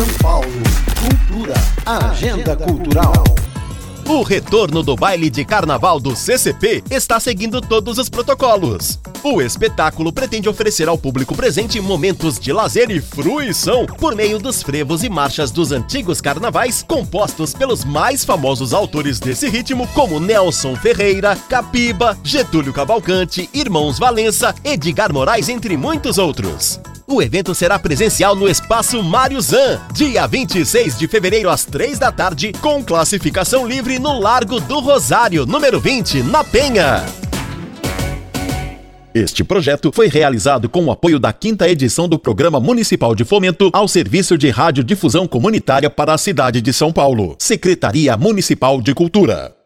São Paulo. Cultura. Agenda cultural. O retorno do baile de carnaval do CCP está seguindo todos os protocolos. O espetáculo pretende oferecer ao público presente momentos de lazer e fruição por meio dos frevos e marchas dos antigos carnavais, compostos pelos mais famosos autores desse ritmo, como Nelson Ferreira, Capiba, Getúlio Cavalcante, Irmãos Valença, Edgar Moraes, entre muitos outros. O evento será presencial no Espaço Mário Zan, dia 26 de fevereiro às 3 da tarde, com classificação livre no Largo do Rosário, número 20, na Penha. Este projeto foi realizado com o apoio da quinta edição do Programa Municipal de Fomento ao Serviço de Radiodifusão Comunitária para a cidade de São Paulo. Secretaria Municipal de Cultura.